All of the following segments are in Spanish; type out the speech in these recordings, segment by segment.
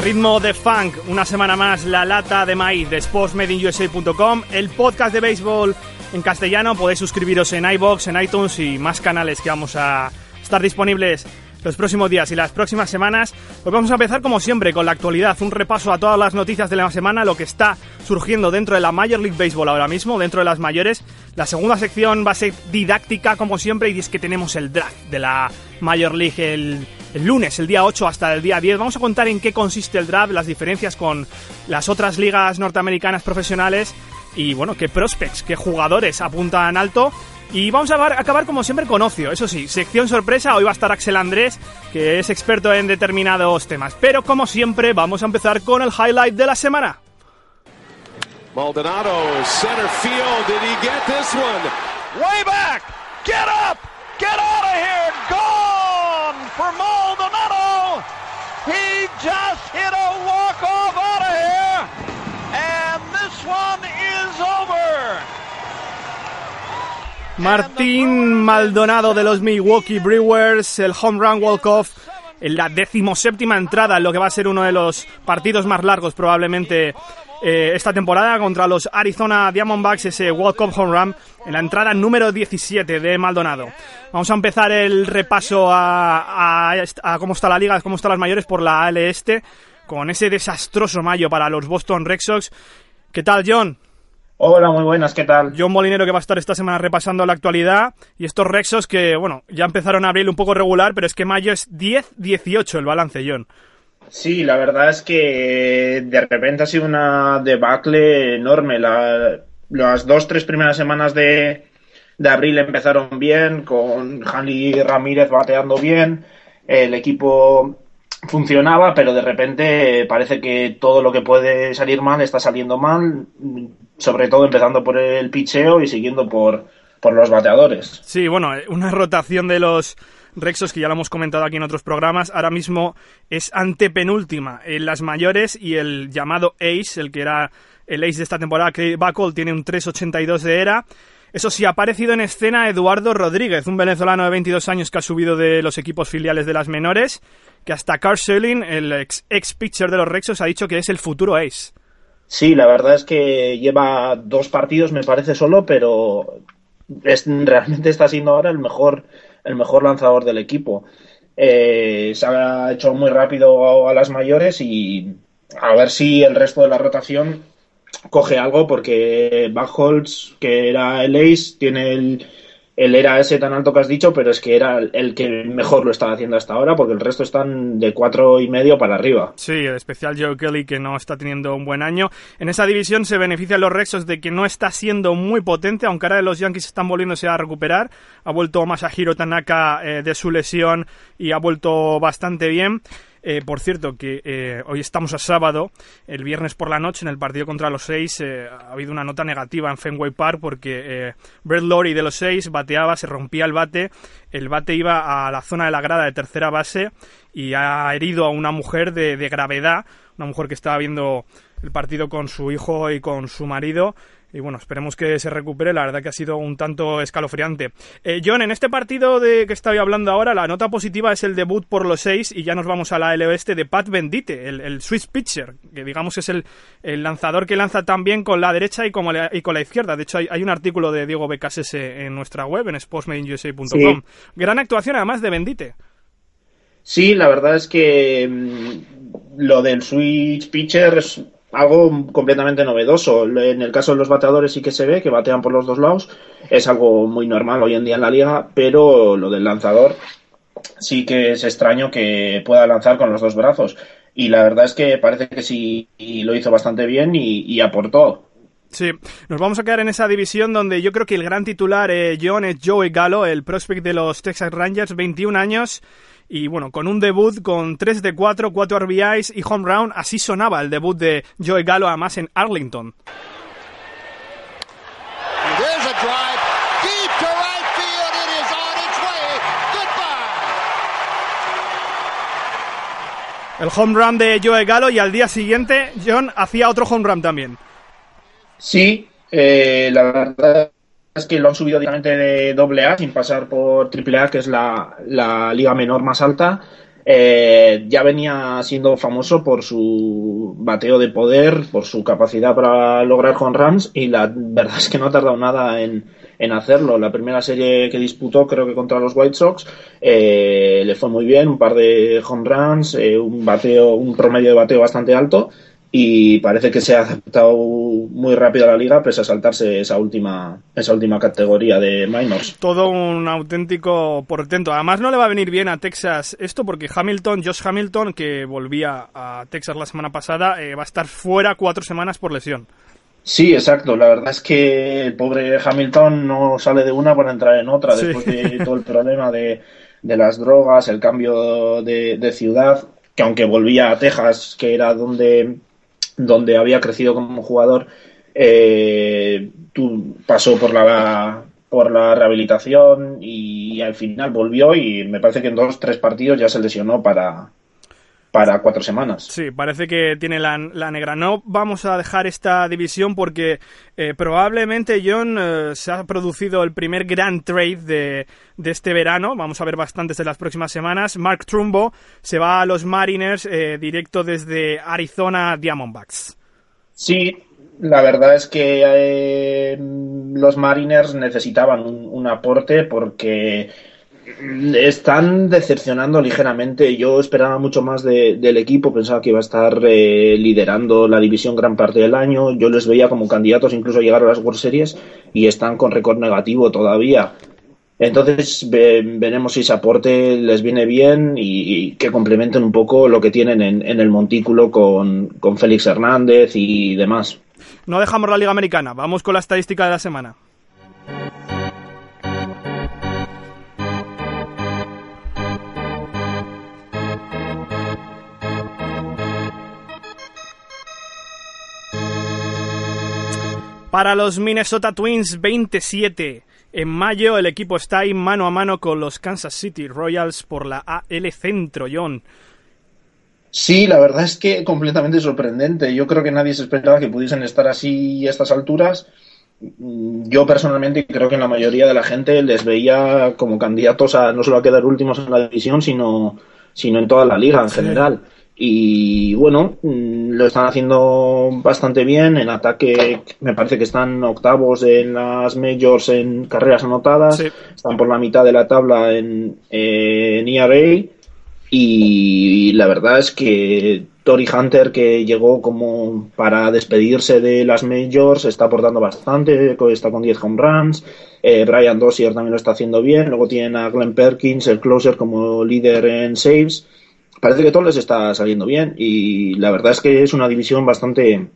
Ritmo de funk, una semana más, la lata de maíz de sportsmadeinUSA.com, el podcast de béisbol en castellano. Podéis suscribiros en iBox, en iTunes y más canales que vamos a estar disponibles los próximos días y las próximas semanas. Pues vamos a empezar como siempre con la actualidad, un repaso a todas las noticias de la semana, lo que está surgiendo dentro de la Major League Baseball ahora mismo, dentro de las mayores. La segunda sección va a ser didáctica como siempre y es que tenemos el draft de la Major League el, el lunes, el día 8 hasta el día 10. Vamos a contar en qué consiste el draft, las diferencias con las otras ligas norteamericanas profesionales y bueno, qué prospects, qué jugadores apuntan alto y vamos a acabar como siempre con ocio. Eso sí, sección sorpresa. Hoy va a estar Axel Andrés, que es experto en determinados temas. Pero como siempre, vamos a empezar con el highlight de la semana. Maldonado, center field. Did he get this one? Way back. Get up. Get out of here. He just hit a walk off out of here. And this one is over. Martín Maldonado de los Milwaukee Brewers, el home run walk-off en la decimoséptima entrada, en lo que va a ser uno de los partidos más largos probablemente eh, esta temporada contra los Arizona Diamondbacks, ese walk-off home run en la entrada número 17 de Maldonado. Vamos a empezar el repaso a, a cómo está la liga, cómo están las mayores por la AL Este, con ese desastroso mayo para los Boston Red Sox. ¿Qué tal, John? Hola, muy buenas, ¿qué tal? John Molinero que va a estar esta semana repasando la actualidad y estos Rexos que, bueno, ya empezaron a abrir un poco regular, pero es que mayo es 10-18 el balance, John. Sí, la verdad es que de repente ha sido una debacle enorme. las dos, tres primeras semanas de, de abril empezaron bien, con Hanley Ramírez bateando bien, el equipo funcionaba, pero de repente parece que todo lo que puede salir mal está saliendo mal, sobre todo empezando por el picheo y siguiendo por, por los bateadores. Sí, bueno, una rotación de los Rexos que ya lo hemos comentado aquí en otros programas, ahora mismo es antepenúltima en las mayores y el llamado Ace, el que era el Ace de esta temporada, que Bacol tiene un 3.82 de era. Eso sí, ha aparecido en escena Eduardo Rodríguez, un venezolano de 22 años que ha subido de los equipos filiales de las menores, que hasta Carl Selling, el ex, ex pitcher de los Rexos, ha dicho que es el futuro Ace. Sí, la verdad es que lleva dos partidos, me parece solo, pero es, realmente está siendo ahora el mejor, el mejor lanzador del equipo. Eh, se ha hecho muy rápido a, las mayores y a ver si el resto de la rotación coge algo, porque Bachholz, que era el ace, tiene el, él era ese tan alto que has dicho, pero es que era el que mejor lo estaba haciendo hasta ahora, porque el resto están de cuatro y medio para arriba. Sí, el especial Joe Kelly que no está teniendo un buen año. En esa división se benefician los Rexos de que no está siendo muy potente, aunque ahora los Yankees están volviéndose a recuperar. Ha vuelto Masahiro Tanaka eh, de su lesión y ha vuelto bastante bien. Eh, por cierto, que eh, hoy estamos a sábado, el viernes por la noche, en el partido contra los seis, eh, ha habido una nota negativa en Fenway Park porque Brett Lorry de los seis bateaba, se rompía el bate, el bate iba a la zona de la grada de tercera base y ha herido a una mujer de, de gravedad, una mujer que estaba viendo el partido con su hijo y con su marido y bueno, esperemos que se recupere. La verdad que ha sido un tanto escalofriante. Eh, John, en este partido de que estaba hablando ahora, la nota positiva es el debut por los seis y ya nos vamos a la L oeste de Pat Bendite, el, el Swiss pitcher, que digamos es el, el, lanzador que lanza tan bien con la derecha y, como y con la izquierda. De hecho, hay, hay un artículo de Diego Becasese en nuestra web, en sportsmadeinUSA.com. Sí. Gran actuación además de Bendite. Sí, la verdad es que mmm, lo del Swiss pitcher es algo completamente novedoso. En el caso de los bateadores sí que se ve que batean por los dos lados, es algo muy normal hoy en día en la liga, pero lo del lanzador sí que es extraño que pueda lanzar con los dos brazos. Y la verdad es que parece que sí lo hizo bastante bien y, aportó. Sí, nos vamos a quedar en esa división donde yo creo que el gran titular, eh, John, es Joey Gallo, el prospect de los Texas Rangers, 21 años, y bueno, con un debut con 3 de 4, 4 RBIs y home run, así sonaba el debut de Joey Gallo además en Arlington. El home run de Joey Gallo y al día siguiente John hacía otro home run también. Sí, eh, la verdad es que lo han subido directamente de doble A sin pasar por triple A, que es la, la liga menor más alta. Eh, ya venía siendo famoso por su bateo de poder, por su capacidad para lograr home runs y la verdad es que no ha tardado nada en, en hacerlo. La primera serie que disputó, creo que contra los White Sox, eh, le fue muy bien, un par de home runs, eh, un bateo, un promedio de bateo bastante alto y parece que se ha aceptado muy rápido a la liga pese a saltarse esa última esa última categoría de minors. Todo un auténtico portento. Además no le va a venir bien a Texas esto porque Hamilton, Josh Hamilton, que volvía a Texas la semana pasada, eh, va a estar fuera cuatro semanas por lesión. Sí, exacto. La verdad es que el pobre Hamilton no sale de una para entrar en otra después de todo el problema de, de las drogas, el cambio de, de ciudad, que aunque volvía a Texas, que era donde donde había crecido como jugador, eh, pasó por la por la rehabilitación y al final volvió y me parece que en dos tres partidos ya se lesionó para para cuatro semanas. Sí, parece que tiene la, negra. No vamos a dejar esta división porque eh, probablemente, John, eh, se ha producido el primer gran trade de, de, este verano. Vamos a ver bastantes en las próximas semanas. Mark Trumbo se va a los Mariners eh, directo desde Arizona Diamondbacks. Sí, la verdad es que los Mariners necesitaban un aporte porque están decepcionando ligeramente. Yo esperaba mucho más del equipo, pensaba que iba a estar eh, liderando la división gran parte del año. Yo les veía como candidatos incluso a llegar a las World Series y están con récord negativo todavía. Entonces veremos si ese aporte les viene bien y, que complementen un poco lo que tienen en, en el montículo con, con Félix Hernández y demás. No dejamos la Liga Americana, vamos con la estadística de la semana. Para los Minnesota Twins 27. En mayo el equipo está ahí mano a mano con los Kansas City Royals por la AL Centro, John. Sí, la verdad es que completamente sorprendente. Yo creo que nadie se esperaba que pudiesen estar así a estas alturas. Yo personalmente creo que la mayoría de la gente les veía como candidatos a no solo a quedar últimos en la división, sino, sino en toda la liga en general. Y bueno, mm, lo están haciendo bastante bien. En ataque, me parece que están octavos en las majors en carreras anotadas. Están por la mitad de la tabla en, en ERA. Y la verdad es que Tori Hunter, que llegó como para despedirse de las majors, está aportando bastante. Está con 10 home runs. Eh, Brian Dossier también lo está haciendo bien. Luego tienen a Glenn Perkins, el closer, como líder en saves parece que todo les está saliendo bien y la verdad es que es una división bastante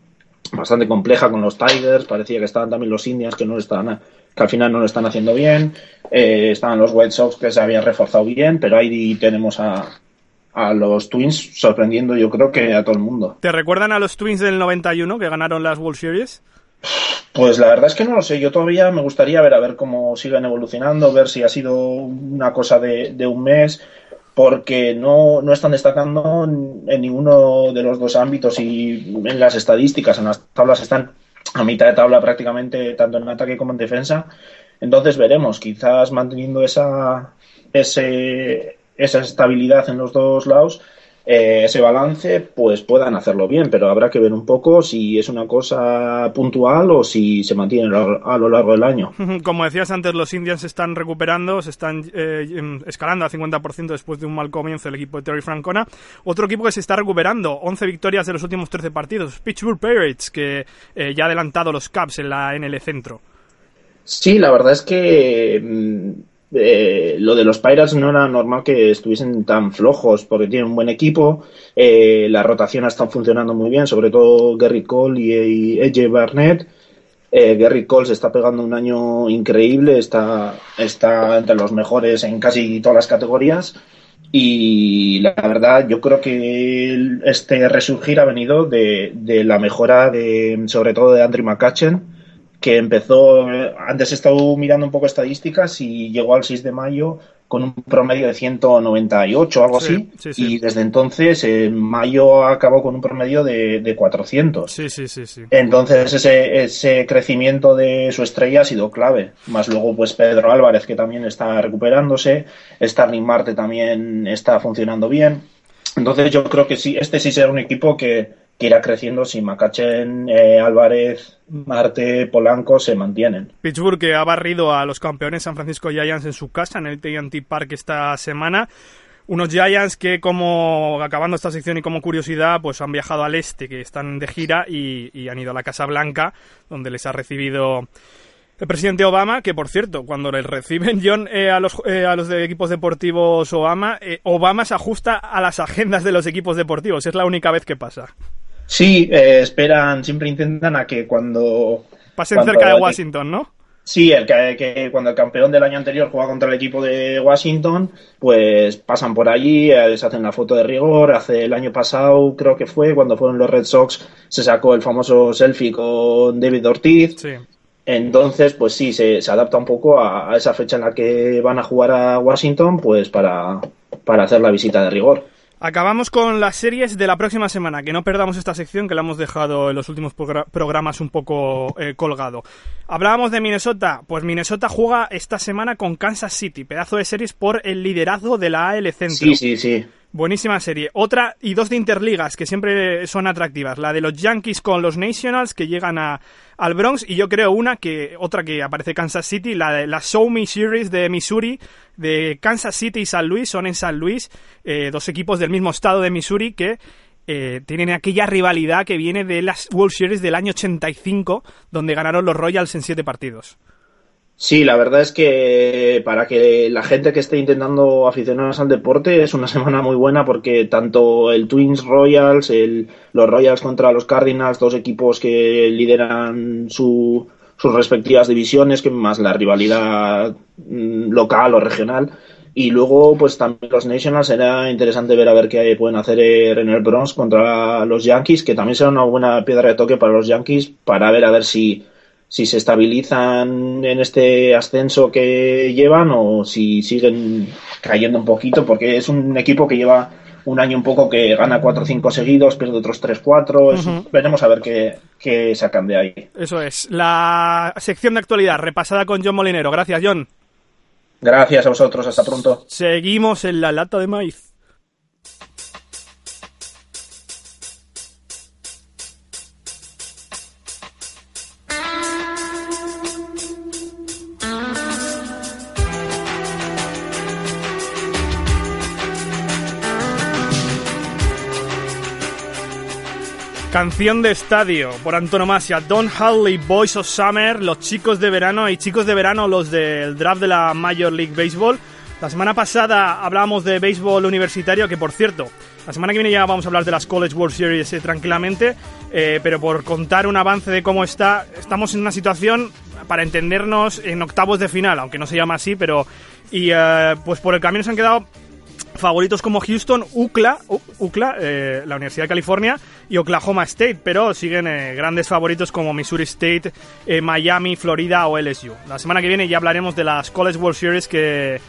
bastante compleja con los Tigers, parecía que estaban también los Indians que no están que al final no lo están haciendo bien, eh, estaban los White Sox que se habían reforzado bien, pero ahí tenemos a, a los Twins sorprendiendo yo creo que a todo el mundo. ¿Te recuerdan a los Twins del 91 que ganaron las World Series? Pues la verdad es que no lo sé. Yo todavía me gustaría ver a ver cómo siguen evolucionando, ver si ha sido una cosa de, de un mes porque no, no están destacando en ninguno de los dos ámbitos y en las estadísticas, en las tablas están a mitad de tabla prácticamente, tanto en ataque como en defensa. Entonces veremos, quizás manteniendo esa, ese, esa estabilidad en los dos lados, eh, ese balance, pues puedan hacerlo bien, pero habrá que ver un poco si es una cosa puntual o si se mantiene a lo largo del año. Como decías antes, los Indians se están recuperando, se están eh, em, escalando a 50% después de un mal comienzo el equipo de Terry Francona. Otro equipo que se está recuperando, 11 victorias de los últimos 13 partidos, Pittsburgh Pirates, que eh, ya ha adelantado los Cubs en la NL Centro. Sí, la verdad es que mm, eh, lo de los Pirates no era normal que estuviesen tan flojos porque tienen un buen equipo, eh, la rotación está funcionando muy bien, sobre todo Gary Cole y, AJ Barnett. Eh, Gary Cole se está pegando un año increíble, está, está entre los mejores en casi todas las categorías y la verdad yo creo que este resurgir ha venido de, de la mejora de sobre todo de Andrew McCutchen que empezó, antes he estado mirando un poco estadísticas y llegó al 6 de mayo con un promedio de 198 o algo Sí, así, sí, sí. y desde entonces en mayo acabó con un promedio de, de 400. Sí, sí, sí, sí. Entonces ese, ese crecimiento de su estrella ha sido clave. Más luego pues Pedro Álvarez que también está recuperándose, Starling Marte también está funcionando bien. Entonces yo creo que sí, este sí será un equipo que, que irá creciendo si Macachen, eh, Álvarez, Marte, Polanco se mantienen. Pittsburgh que ha barrido a los campeones San Francisco Giants en su casa en el TNT Park esta semana. Unos Giants que como acabando esta sección y como curiosidad pues han viajado al este, que están de gira y, han ido a la Casa Blanca donde les ha recibido el presidente Obama, que por cierto, cuando les reciben John eh, a, los, eh, a los de equipos deportivos Obama, eh, Obama se ajusta a las agendas de los equipos deportivos. Es la única vez que pasa. Sí, eh, esperan, siempre intentan a que cuando... Pasen cuando- cerca de Washington, ¿no? Sí, el que, que cuando el campeón del año anterior juega contra el equipo de Washington, pues pasan por allí, eh, se hacen la foto de rigor. Hace el año pasado, creo que fue, cuando fueron los Red Sox, se sacó el famoso selfie con David Ortiz. Sí. Entonces, pues sí, se, se adapta un poco a, a esa fecha en la que van a jugar a Washington, pues para, para hacer la visita de rigor. Acabamos con las series de la próxima semana, que no perdamos esta sección que la hemos dejado en los últimos progra- programas un poco eh, colgado. Hablábamos de Minnesota, pues Minnesota juega esta semana con Kansas City, pedazo de series por el liderazgo de la AL Centro. Sí, sí, sí. Buenísima serie. Otra y dos de interligas que siempre son atractivas. La de los Yankees con los Nationals que llegan a, al Bronx y yo creo una que otra que aparece Kansas City, la de la Show Me Series de Missouri de Kansas City y San Luis son en San Luis eh, dos equipos del mismo estado de Missouri que eh, tienen aquella rivalidad que viene de las World Series del año 85 donde ganaron los Royals en siete partidos. Sí, la verdad es que para que la gente que esté intentando aficionarse al deporte es una semana muy buena porque tanto el Twins Royals, el, los Royals contra los Cardinals, dos equipos que lideran su, sus respectivas divisiones, que más la rivalidad mm, local o regional. Y luego, pues también los Nationals será interesante ver a ver qué pueden hacer en el Bronx contra los Yankees, que también será una buena piedra de toque para los Yankees para ver a ver si si se estabilizan en este ascenso que llevan o si siguen cayendo un poquito, porque es un equipo que lleva un año un poco que gana 4 o 5 seguidos, pierde otros 3 4. Ujú. Veremos a ver qué, qué sacan de ahí. Eso es. La sección de actualidad repasada con John Molinero. Gracias, John. Gracias a vosotros, hasta pronto. Seguimos en la lata de maíz. Canción de estadio por antonomasia, Don Hadley, Boys of Summer, los chicos de verano y chicos de verano los del draft de la Major League Baseball. La semana pasada hablábamos de béisbol universitario, que por cierto, la semana que viene ya vamos a hablar de las College World Series eh, tranquilamente, eh, pero por contar un avance de cómo está, estamos en una situación para entendernos en octavos de final, aunque no se llama así, pero y eh, pues por el camino se han quedado favoritos como Houston, UCLA, UCLA eh, la Universidad de California y Oklahoma State, pero siguen eh, grandes favoritos como Missouri State, eh, Miami, Florida o LSU. La semana que viene ya hablaremos de las College World Series que,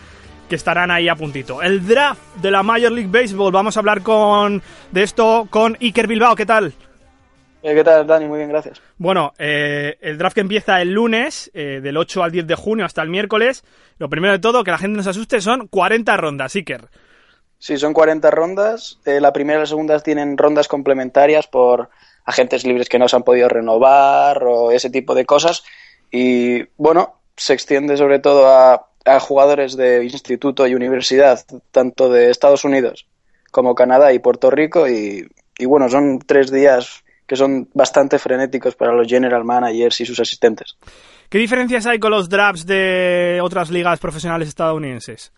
que estarán ahí a puntito. El draft de la Major League Baseball, vamos a hablar con de esto con Iker Bilbao, ¿qué tal? ¿Qué tal, Dani? Muy bien, gracias. Bueno, eh, el draft que empieza el lunes, eh, del 8 al 10 de junio hasta el miércoles. Lo primero de todo, que la gente no se asuste, son 40 rondas, Iker. Sí, son 40 rondas. Eh, la primera y la segunda tienen rondas complementarias por agentes libres que no se han podido renovar o ese tipo de cosas. Y bueno, se extiende sobre todo a, jugadores de instituto y universidad, tanto de Estados Unidos como Canadá y Puerto Rico. Y, y bueno, son tres días que son bastante frenéticos para los general managers y sus asistentes. ¿Qué diferencias hay con los drafts de otras ligas profesionales estadounidenses?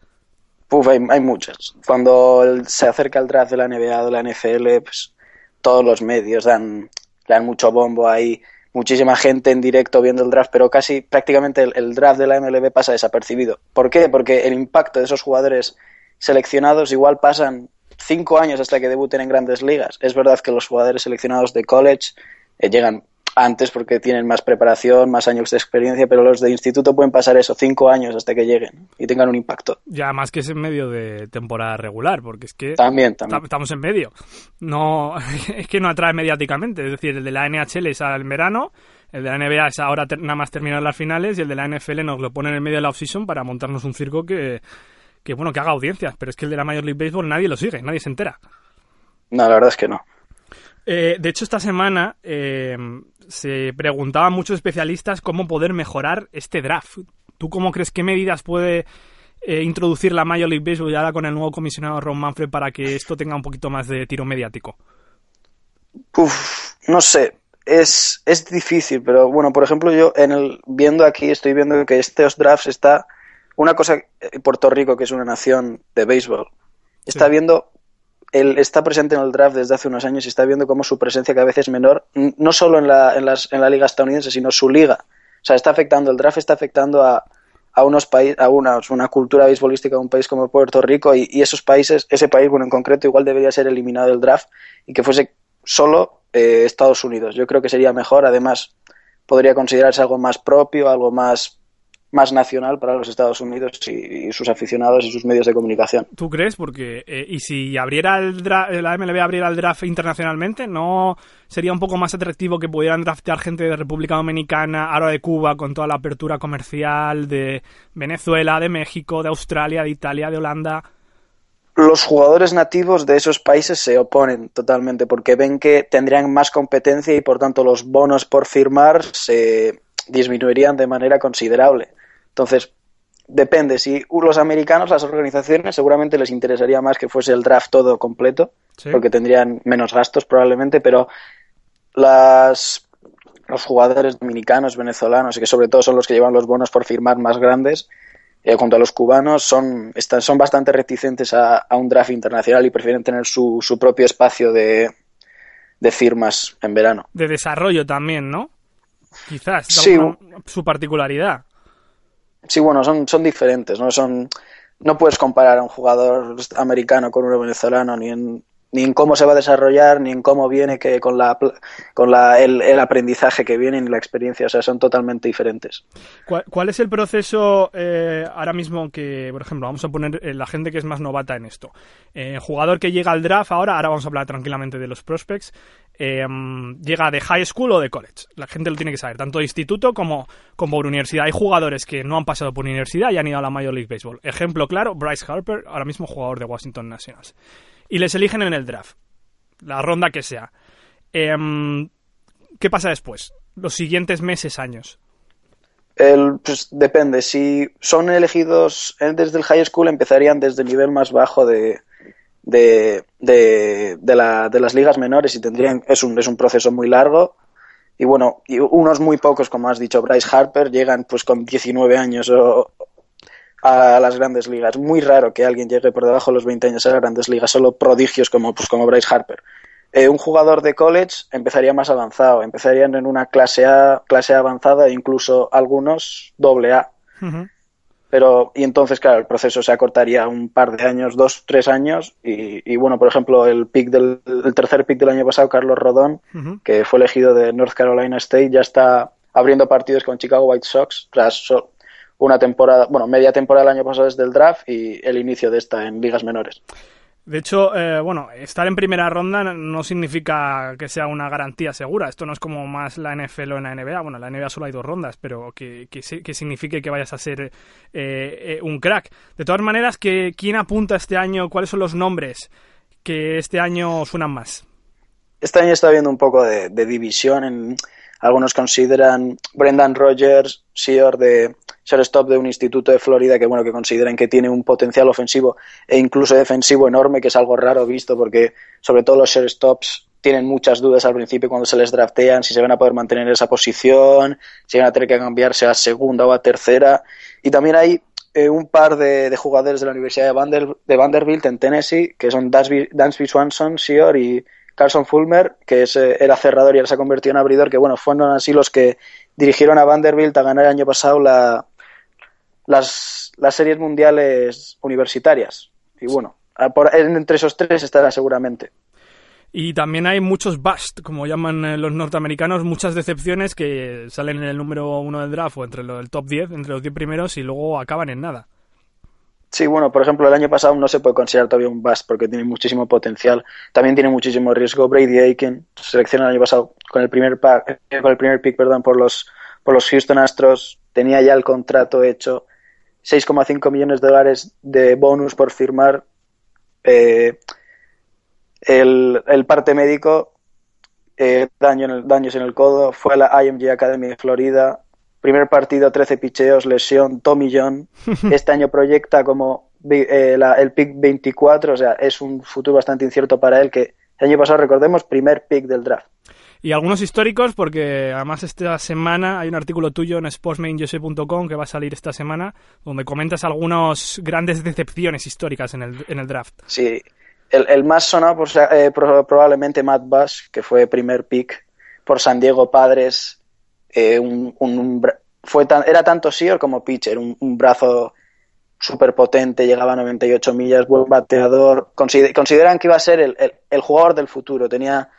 Puf, hay, hay muchas. Cuando se acerca el draft de la NBA de la NFL, pues todos los medios dan, dan mucho bombo ahí, muchísima gente en directo viendo el draft, pero casi prácticamente el, el draft de la MLB pasa desapercibido. ¿Por qué? Porque el impacto de esos jugadores seleccionados igual pasan cinco años hasta que debuten en grandes ligas. Es verdad que los jugadores seleccionados de college eh, llegan antes porque tienen más preparación, más años de experiencia, pero los de instituto pueden pasar eso, cinco años hasta que lleguen y tengan un impacto. Ya más que es en medio de temporada regular, porque es que también, también. estamos en medio. No, es que no atrae mediáticamente, es decir, el de la NHL es al verano, el de la NBA es ahora nada más terminar las finales y el de la NFL nos lo pone en el medio de la off-season para montarnos un circo que, que, bueno, que haga audiencias, pero es que el de la Major League Baseball nadie lo sigue, nadie se entera. No, la verdad es que no. Eh, de hecho, esta semana eh, se preguntaban muchos especialistas cómo poder mejorar este draft. ¿Tú cómo crees qué medidas puede eh, introducir la Major League Baseball ahora con el nuevo comisionado Ron Manfred para que esto tenga un poquito más de tiro mediático? Uf, no sé. Es, es difícil, pero bueno, por ejemplo, yo en el, viendo aquí, estoy viendo que estos drafts está. Una cosa, Puerto Rico, que es una nación de béisbol, está sí. viendo él está presente en el draft desde hace unos años y está viendo cómo su presencia cada vez es menor, no solo en la, en las, en la liga estadounidense, sino su liga. O sea, está afectando, el draft está afectando a, a unos países, a una, una, cultura beisbolística de un país como Puerto Rico y, esos países, ese país, bueno, en concreto, igual debería ser eliminado del draft y que fuese solo eh, Estados Unidos. Yo creo que sería mejor, además, podría considerarse algo más propio, algo más más nacional para los Estados Unidos y, y, sus aficionados y sus medios de comunicación. ¿Tú crees? Porque, eh, ¿y si abriera el draft, la MLB abriera el draft internacionalmente, no sería un poco más atractivo que pudieran draftear gente de República Dominicana, ahora de Cuba, con toda la apertura comercial, de Venezuela, de México, de Australia, de Italia, de Holanda? Los jugadores nativos de esos países se oponen totalmente porque ven que tendrían más competencia y por tanto los bonos por firmar se disminuirían de manera considerable. Entonces, depende. Si los americanos, las organizaciones, seguramente les interesaría más que fuese el draft todo completo, sí. porque tendrían menos gastos probablemente, pero las, los jugadores dominicanos, venezolanos, y que sobre todo son los que llevan los bonos por firmar más grandes, eh, junto a los cubanos, son, están, son bastante reticentes a, a, un draft internacional y prefieren tener su, su propio espacio de, de firmas en verano. De desarrollo también, ¿no? Quizás, sí, su particularidad. Sí, bueno, son, son diferentes, ¿no? Son, no puedes comparar a un jugador americano con uno venezolano ni en, ni en cómo se va a desarrollar, ni en cómo viene que con, la, con la, el, el, aprendizaje que viene ni la experiencia, o sea, son totalmente diferentes. ¿Cuál, cuál es el proceso eh, ahora mismo que, por ejemplo, vamos a poner eh, la gente que es más novata en esto? Eh, jugador que llega al draft ahora, ahora vamos a hablar tranquilamente de los prospects, eh, llega de high school o de college. La gente lo tiene que saber, tanto de instituto como, como por universidad. Hay jugadores que no han pasado por universidad y han ido a la Major League Baseball. Ejemplo claro, Bryce Harper, ahora mismo jugador de Washington Nationals. Y les eligen en el draft, la ronda que sea. Eh, ¿Qué pasa después? Los siguientes meses, años. Pues depende. Si son elegidos desde el high school, empezarían desde el nivel más bajo de, de, de, de, la, de las ligas menores y tendrían es un, es un proceso muy largo y bueno y unos muy pocos como has dicho Bryce Harper llegan pues con 19 años o, a las grandes ligas. Muy raro que alguien llegue por debajo de los 20 años a las grandes ligas solo prodigios como pues como Bryce Harper. Eh, un jugador de college empezaría más avanzado empezarían en una clase A clase A avanzada e incluso algunos doble A. Uh -huh pero y entonces claro el proceso se acortaría un par de años dos tres años y, y bueno por ejemplo el pick del el tercer pick del año pasado Carlos Rodón uh -huh. que fue elegido de North Carolina State ya está abriendo partidos con Chicago White Sox tras una temporada bueno media temporada el año pasado desde el draft y el inicio de esta en ligas menores de hecho, eh, bueno, estar en primera ronda no significa que sea una garantía segura. Esto no es como más la NFL o la NBA. Bueno, la NBA solo hay dos rondas, pero que, que, que signifique que vayas a ser eh, eh, un crack. De todas maneras, que, ¿quién apunta este año? ¿Cuáles son los nombres que este año suenan más? Este año está habiendo un poco de, de división. En, algunos consideran Brendan Rogers, Seor de shortstop de un instituto de Florida que bueno que consideran que tiene un potencial ofensivo e incluso defensivo enorme que es algo raro visto porque sobre todo los shortstops tienen muchas dudas al principio cuando se les draftean si se van a poder mantener esa posición si van a tener que cambiarse a segunda o a tercera. Y también hay eh, un par de, de, jugadores de la Universidad de, Vander, de, Vanderbilt en Tennessee que son Dansby, Dansby Swanson, Seor y Carson Fulmer, que es, eh, era cerrador y ahora se ha convertido en abridor, que bueno, fueron así los que dirigieron a Vanderbilt a ganar el año pasado la, las, las series mundiales universitarias. Y bueno, entre esos tres estará seguramente. Y también hay muchos bust, como llaman eh, los norteamericanos, muchas decepciones que salen en el número uno del draft o entre el top 10, entre los 10 primeros y luego acaban en nada. Sí, bueno, por ejemplo, el año pasado no se puede considerar todavía un bust porque tiene muchísimo potencial. También tiene muchísimo riesgo. Brady Aiken, seleccionó el año pasado con el primer pack, eh, con el primer pick, perdón, por los por los Houston Astros, tenía ya el contrato hecho, 6,5 millones de dólares de bonus por firmar. Eh, el, el, parte médico, eh, daño en el, daños en el codo, fue a la IMG Academy de Florida, primer partido, 13 picheos, lesión, Tommy John. Este año proyecta como eh, la, el pick 24, o sea, es un futuro bastante incierto para él, que el año pasado, recordemos, primer pick del draft. Y algunos históricos, porque además esta semana hay un artículo tuyo en sportsmainjose.com que va a salir esta semana, donde comentas algunas grandes decepciones históricas en el, en el draft. Sí, el, el más sonado por, eh, probablemente Matt Bass, que fue primer pick por San Diego Padres, eh, un, un, fue tan, era tanto seer como pitcher, un, un brazo súper potente, llegaba a 98 millas, buen bateador. Consider, consideran que iba a ser el, el, el jugador del futuro. Tenía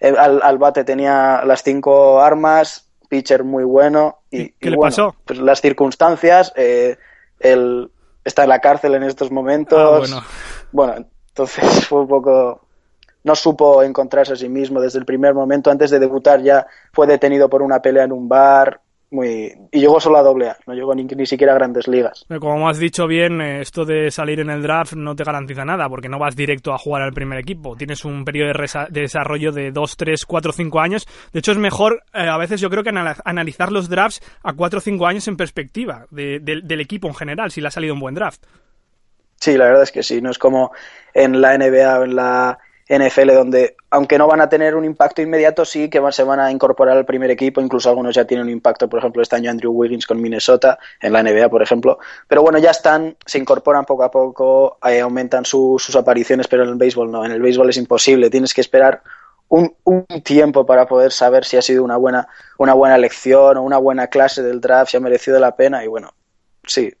eh, al, al, bate tenía las cinco armas, pitcher muy bueno. ¿Y, qué y le bueno, pasó? Pues las circunstancias, eh, él está en la cárcel en estos momentos. Ah, bueno. bueno, entonces fue un poco. No supo encontrarse a sí mismo desde el primer momento. Antes de debutar ya fue detenido por una pelea en un bar. Muy... Y llegó solo a doble A, no llegó ni, ni siquiera a grandes ligas. Como has dicho bien, esto de salir en el draft no te garantiza nada, porque no vas directo a jugar al primer equipo. Tienes un periodo de, de desarrollo de 2, 3, 4, 5 años. De hecho, es mejor, eh, a veces yo creo que analizar los drafts a 4 o 5 años en perspectiva de, de, del equipo en general, si le ha salido un buen draft. Sí, la verdad es que sí. No es como en la NBA o en la NFL, donde aunque no van a tener un impacto inmediato, sí que se van a incorporar al primer equipo, incluso algunos ya tienen un impacto, por ejemplo, este año Andrew Wiggins con Minnesota, en la NBA, por ejemplo, pero bueno, ya están, se incorporan poco a poco, eh, aumentan su, sus apariciones, pero en el béisbol no, en el béisbol es imposible, tienes que esperar un, un, tiempo para poder saber si ha sido una buena, una buena lección o una buena clase del draft, si ha merecido la pena, y bueno, sí,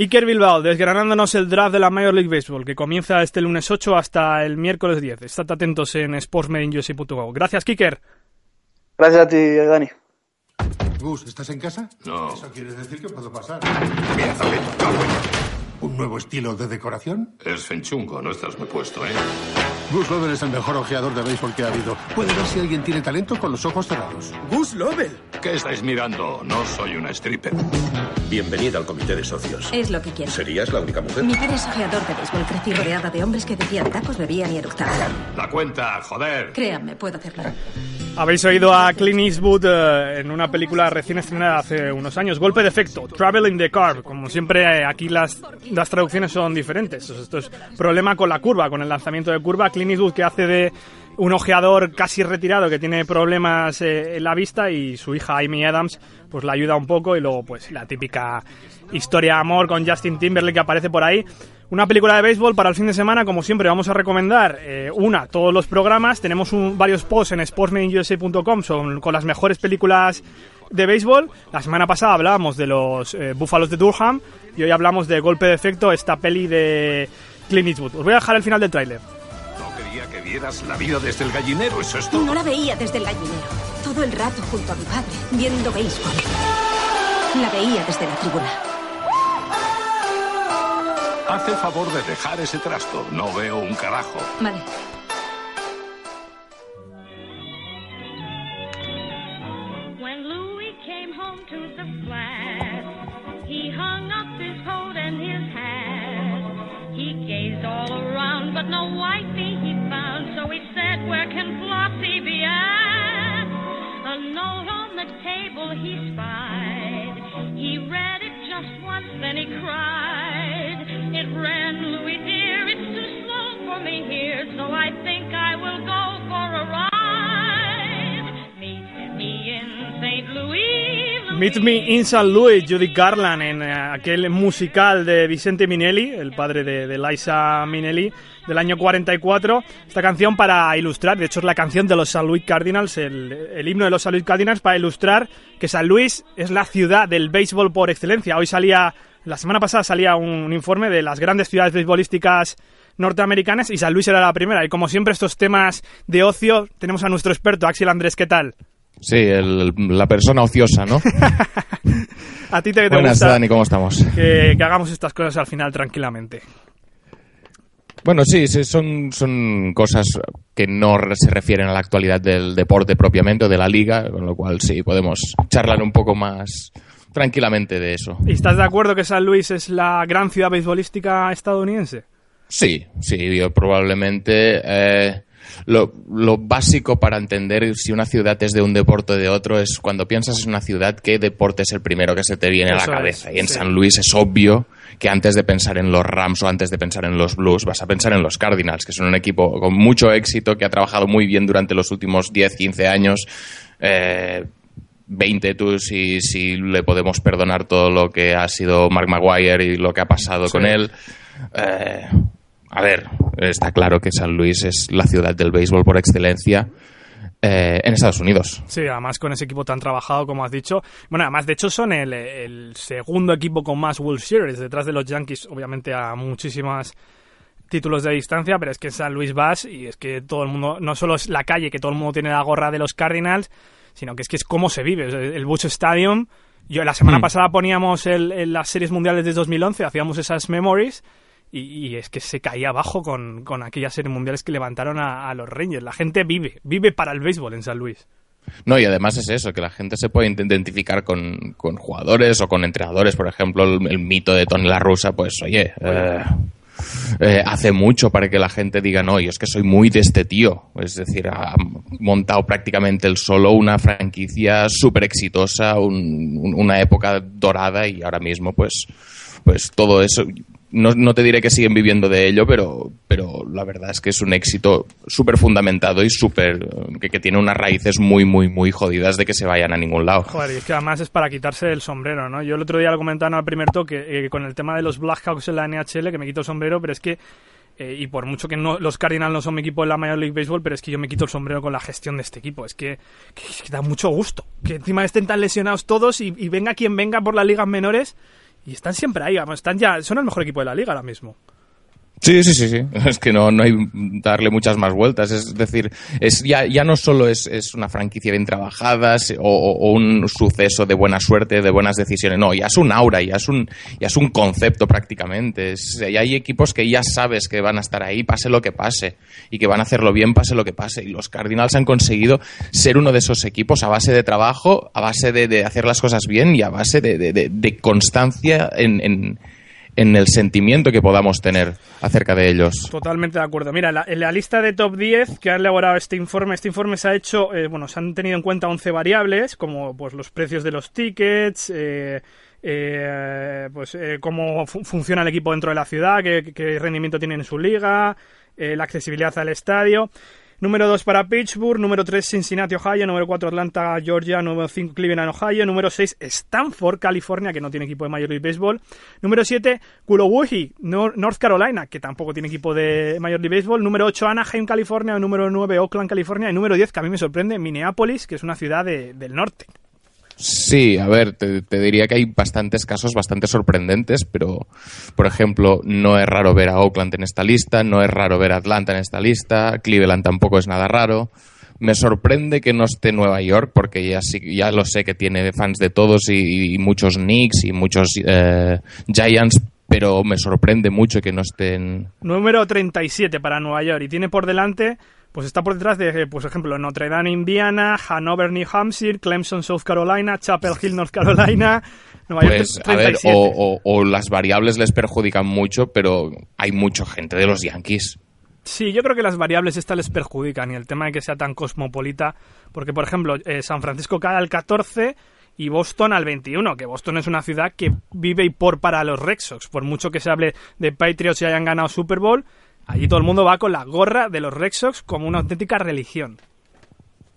Iker Bilbao, desgranándonos el draft de la Major League Baseball, que comienza este lunes 8 hasta el miércoles 10. Estad atentos en sportsmedinjosi.com. Gracias, Kiker. Gracias a ti, Dani. Gus, ¿estás en casa? No. Eso quiere decir que puedo pasar. Mira, ¿Un nuevo estilo de decoración? Es fenchungo, no estás muy puesto, ¿eh? Gus Lovell es el mejor ojeador de béisbol que ha habido. Puede ver si alguien tiene talento con los ojos cerrados. ¡Gus Lovell! ¿Qué estáis mirando? No soy una stripper. Bienvenida al comité de socios. Es lo que quiero. ¿Serías la única mujer? Mi padre es ojeador de béisbol. Crecí rodeada de hombres que decían tacos, bebían y eructaban. La cuenta, joder. Créanme, puedo hacerlo. Habéis oído a Clint Eastwood eh, en una película recién estrenada hace unos años, Golpe de Efecto, Travel in the Car. Como siempre, eh, aquí las, las traducciones son diferentes. Esto es problema con la curva, con el lanzamiento de curva. Clint Eastwood que hace de un ojeador casi retirado que tiene problemas eh, en la vista y su hija Amy Adams pues la ayuda un poco y luego pues la típica historia de amor con Justin Timberlake que aparece por ahí. Una película de béisbol para el fin de semana, como siempre vamos a recomendar eh, una, todos los programas, tenemos un, varios posts en sportsmanusa.com son con las mejores películas de béisbol. La semana pasada hablábamos de los eh, Búfalos de Durham y hoy hablamos de Golpe de Efecto, esta peli de Clint Eastwood. Os voy a dejar el final del tráiler. No quería que vieras la vida desde el gallinero, eso es todo. No la veía desde el gallinero, todo el rato junto a mi padre, viendo béisbol. La veía desde la tribuna. Haz el favor de dejar ese trasto. No veo un carajo. Vale. Louis came Meet Me in St. Louis, Judy Garland, en eh, aquel musical de Vicente Minelli, el padre de, de Liza Minnelli, del año 44. Esta canción para ilustrar, de hecho es la canción de los St. Louis Cardinals, el, himno de los St. Louis Cardinals, para ilustrar que St. Louis es la ciudad del béisbol por excelencia. Hoy salía, la semana pasada salía un, un informe de las grandes ciudades beisbolísticas norteamericanas y San Luis era la primera. Y como siempre estos temas de ocio, tenemos a nuestro experto, Axel Andrés, ¿qué tal? Sí, el- la persona ociosa, ¿no? A ti te, te Buenas, gusta Dani, ¿cómo estamos? que, que hagamos estas cosas al final tranquilamente. Bueno, sí, sí, son, son cosas que no se refieren a la actualidad del deporte propiamente o de la liga, con lo cual sí, podemos charlar un poco más tranquilamente de eso. ¿Y estás de acuerdo que San Luis es la gran ciudad beisbolística estadounidense? Sí, sí, yo probablemente eh, lo, lo básico para entender si una ciudad es de un deporte o de otro es cuando piensas en una ciudad, qué deporte es el primero que se te viene a la es, cabeza. y en sí. San Luis es obvio que antes de pensar en los Rams o antes de pensar en los Blues, vas a pensar en los Cardinals, que son un equipo con mucho éxito, que ha trabajado muy bien durante los últimos 10, 15 años. Eh, 20 tú si, si le podemos perdonar todo lo que ha sido Mark Maguire y lo que ha pasado con él. Eh, a ver, está claro que San Luis es la ciudad del béisbol por excelencia eh, en Estados Unidos. Sí, además con ese equipo tan trabajado como has dicho. Bueno, además de hecho son el, el segundo equipo con más World Series, detrás de los Yankees, obviamente a muchísimas títulos de distancia, pero es que en San Luis vas y es que todo el mundo, no solo es la calle, que todo el mundo tiene la gorra de los Cardinals, sino que es que es cómo se vive. El Busch Stadium, yo la semana Hmm. pasada poníamos el, el- las series mundiales de 2011, hacíamos esas memories y, es que se caía abajo con, con aquellas series mundiales que levantaron a, los Rangers. La gente vive, vive para el béisbol en San Luis. No, y además es eso, que la gente se puede identificar con, con jugadores o con entrenadores. Por ejemplo, el, mito de Tony La Russa, pues oye, eh, eh, hace mucho para que la gente diga, no, yo es que soy muy de este tío. Es decir, ha montado prácticamente el solo una franquicia súper exitosa, un- un- una época dorada y ahora mismo, pues, pues todo eso. No, no te diré que siguen viviendo de ello, pero, pero la verdad es que es un éxito súper fundamentado y súper. Que, que tiene unas raíces muy, muy, muy jodidas de que se vayan a ningún lado. Joder, y es que además es para quitarse el sombrero, ¿no? Yo el otro día lo comentaba al primer toque eh, con el tema de los Blackhawks en la NHL, que me quito el sombrero, pero es que, eh, y por mucho que no, los Cardinals no son mi equipo en la Major League Baseball, pero es que yo me quito el sombrero con la gestión de este equipo. Es que, que- es que da mucho gusto. Que encima estén tan lesionados todos y, y venga quien venga por las ligas menores y están siempre ahí, vamos, están ya, son el mejor equipo de la liga ahora mismo. Sí, sí, sí, sí. Es que no, no hay darle muchas más vueltas. Es decir, es ya, ya no solo es, es una franquicia bien trabajada o, o- un suceso de buena suerte, de buenas decisiones. No, ya es un aura, ya es un, ya es un concepto prácticamente. Es- hay equipos que ya sabes que van a estar ahí, pase lo que pase, y que van a hacerlo bien, pase lo que pase. Y los Cardinals han conseguido ser uno de esos equipos a base de trabajo, a base de, de hacer las cosas bien y a base de- de constancia en, en en el sentimiento que podamos tener acerca de ellos. Totalmente de acuerdo. Mira, la- en la lista de top 10 que ha elaborado este informe, este informe se ha hecho, eh, bueno, se han tenido en cuenta 11 variables, como pues los precios de los tickets, eh, eh, pues eh, cómo fu- funciona el equipo dentro de la ciudad, qué, qué rendimiento tiene en su liga, eh, la accesibilidad al estadio. Número 2 para Pittsburgh, número 3 Cincinnati, Ohio, número 4 Atlanta, Georgia, número 5 Cleveland, Ohio, número 6 Stanford, California, que no tiene equipo de Major League Baseball, número 7 Cullowhee, Nor- North Carolina, que tampoco tiene equipo de Major League Baseball, número 8 Anaheim, California, número 9 Oakland, California, y número 10, que a mí me sorprende, Minneapolis, que es una ciudad de- del norte. Sí, a ver, te, diría que hay bastantes casos bastante sorprendentes, pero, por ejemplo, no es raro ver a Oakland en esta lista, no es raro ver a Atlanta en esta lista, Cleveland tampoco es nada raro. Me sorprende que no esté Nueva York, porque ya, sí, ya lo sé que tiene fans de todos y, y muchos Knicks y muchos eh, Giants, pero me sorprende mucho que no estén Número 37 para Nueva York, y tiene por delante pues está por detrás de, pues, por ejemplo, Notre Dame, Indiana, Hanover, New Hampshire, Clemson, South Carolina, Chapel Hill, North Carolina. Nueva York Pues, a ver, 37. o, o- o las variables les perjudican mucho, pero hay mucha gente de los Yankees. Sí, yo creo que las variables estas les perjudican y el tema de que sea tan cosmopolita, porque por ejemplo, eh, San Francisco cae al 14 y Boston al 21, que Boston es una ciudad que vive y por para los Red Sox, por mucho que se hable de Patriots y hayan ganado Super Bowl, allí todo el mundo va con la gorra de los Red como una auténtica religión.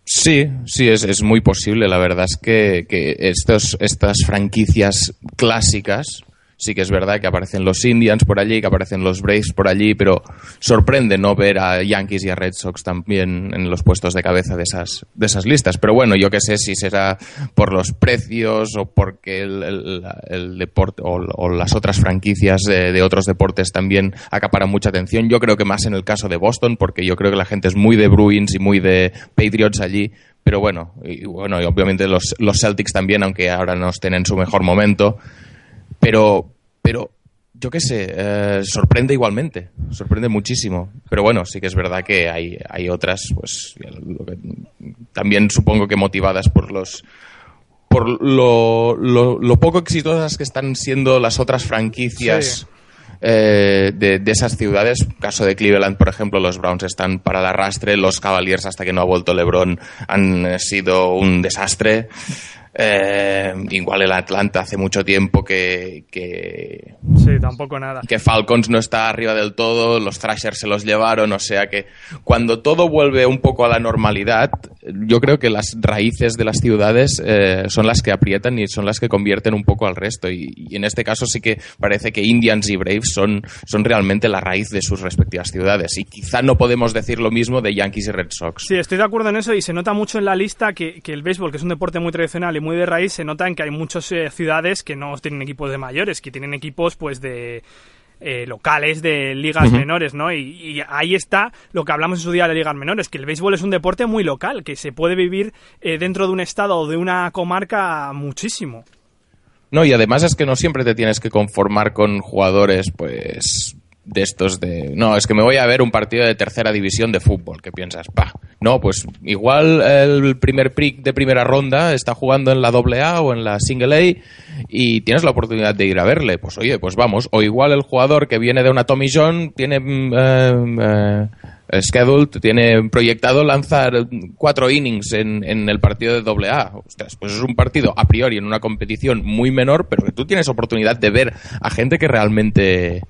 Sí, sí, es, es muy posible. La verdad es que, que estos, estas franquicias clásicas sí que es verdad que aparecen los Indians por allí, que aparecen los Braves por allí, pero sorprende no ver a Yankees y a Red Sox también en los puestos de cabeza de esas, de esas listas. Pero bueno, yo qué sé si será por los precios o porque el, el- deporte o, las otras franquicias de, otros deportes también acaparan mucha atención. Yo creo que más en el caso de Boston, porque yo creo que la gente es muy de Bruins y muy de Patriots allí. Pero bueno, y bueno, y obviamente los Celtics también, aunque ahora no estén en su mejor momento. Pero, pero yo qué sé, eh, sorprende igualmente, sorprende muchísimo. Pero bueno, sí que es verdad que hay, hay otras, pues también supongo que motivadas por los por lo, lo, lo poco exitosas que están siendo las otras franquicias eh, de, de esas ciudades. Caso de Cleveland, por ejemplo, los Browns están para el arrastre, los Cavaliers hasta que no ha vuelto LeBron han eh, sido un desastre. Eh, igual el Atlanta hace mucho tiempo que, que, Sí, tampoco nada. que Falcons no está arriba del todo, los Thrashers se los llevaron, o sea que cuando todo vuelve un poco a la normalidad, yo creo que las raíces de las ciudades eh, son las que aprietan y son las que convierten un poco al resto. Y, y en este caso sí que parece que Indians y Braves son, son realmente la raíz de sus respectivas ciudades. Y quizá no podemos decir lo mismo de Yankees y Red Sox. Sí, estoy de acuerdo en eso y se nota mucho en la lista que, que el béisbol, que es un deporte muy tradicional y muy de raíz, se nota en que hay muchas eh, ciudades que no tienen equipos de mayores, que tienen equipos pues de eh, locales de ligas menores, ¿no? Y, y ahí está lo que hablamos en su día de ligas menores, que el béisbol es un deporte muy local, que se puede vivir eh, dentro de un estado o de una comarca muchísimo. No, y además es que no siempre te tienes que conformar con jugadores, pues, de estos de... No, es que me voy a ver un partido de tercera división de fútbol, ¿qué piensas? Pa. No, pues igual el primer pick de primera ronda está jugando en la doble A o en la single A y tienes la oportunidad de ir a verle. Pues oye, pues vamos. O igual el jugador que viene de una Tommy John tiene... mm, eh, eh, scheduled, tiene proyectado lanzar cuatro innings en, en el partido de doble A. Ostras, pues es un partido a priori en una competición muy menor, pero que tú tienes oportunidad de ver a gente que realmente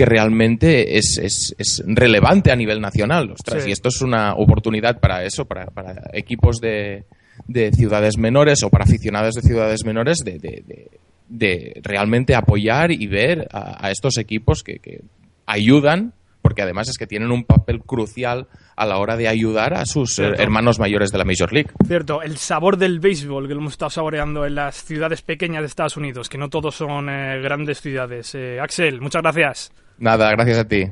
que realmente es, es, es relevante a nivel nacional. Ostras, Sí. y esto es una oportunidad para eso, para, para equipos de, de ciudades menores o para aficionados de ciudades menores de, de- realmente apoyar y ver a, a estos equipos que, que ayudan, porque además es que tienen un papel crucial a la hora de ayudar a sus eh, Cierto. hermanos mayores de la Major League. Cierto, el sabor del béisbol que lo hemos estado saboreando en las ciudades pequeñas de Estados Unidos, que no todos son eh, grandes ciudades. Eh, Axel, muchas gracias. Nada, gracias a ti.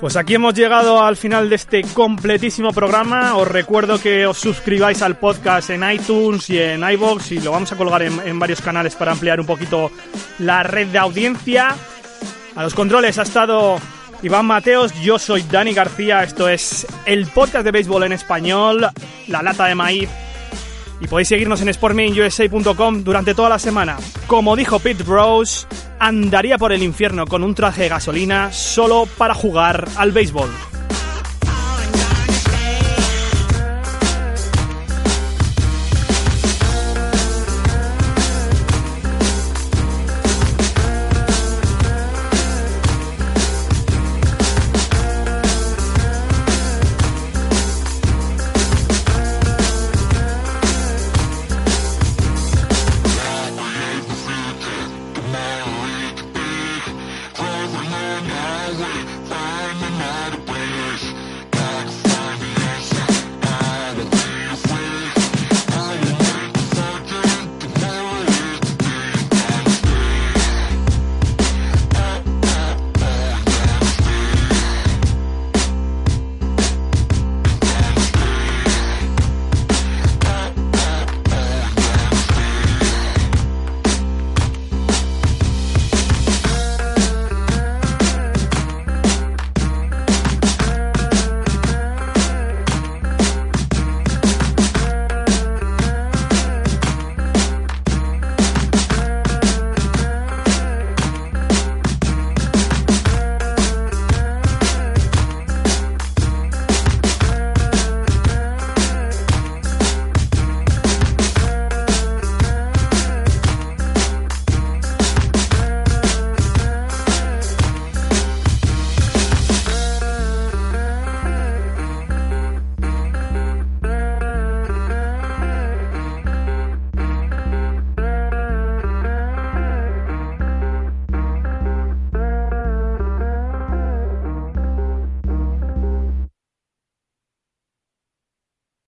Pues aquí hemos llegado al final de este completísimo programa. Os recuerdo que os suscribáis al podcast en iTunes y en iVoox y lo vamos a colgar en, en varios canales para ampliar un poquito la red de audiencia. A los controles ha estado Iván Mateos, yo soy Dani García, esto es el podcast de béisbol en español, La Lata de Maíz. Y podéis seguirnos en sportmanusa.com durante toda la semana. Como dijo Pete Rose, andaría por el infierno con un traje de gasolina solo para jugar al béisbol.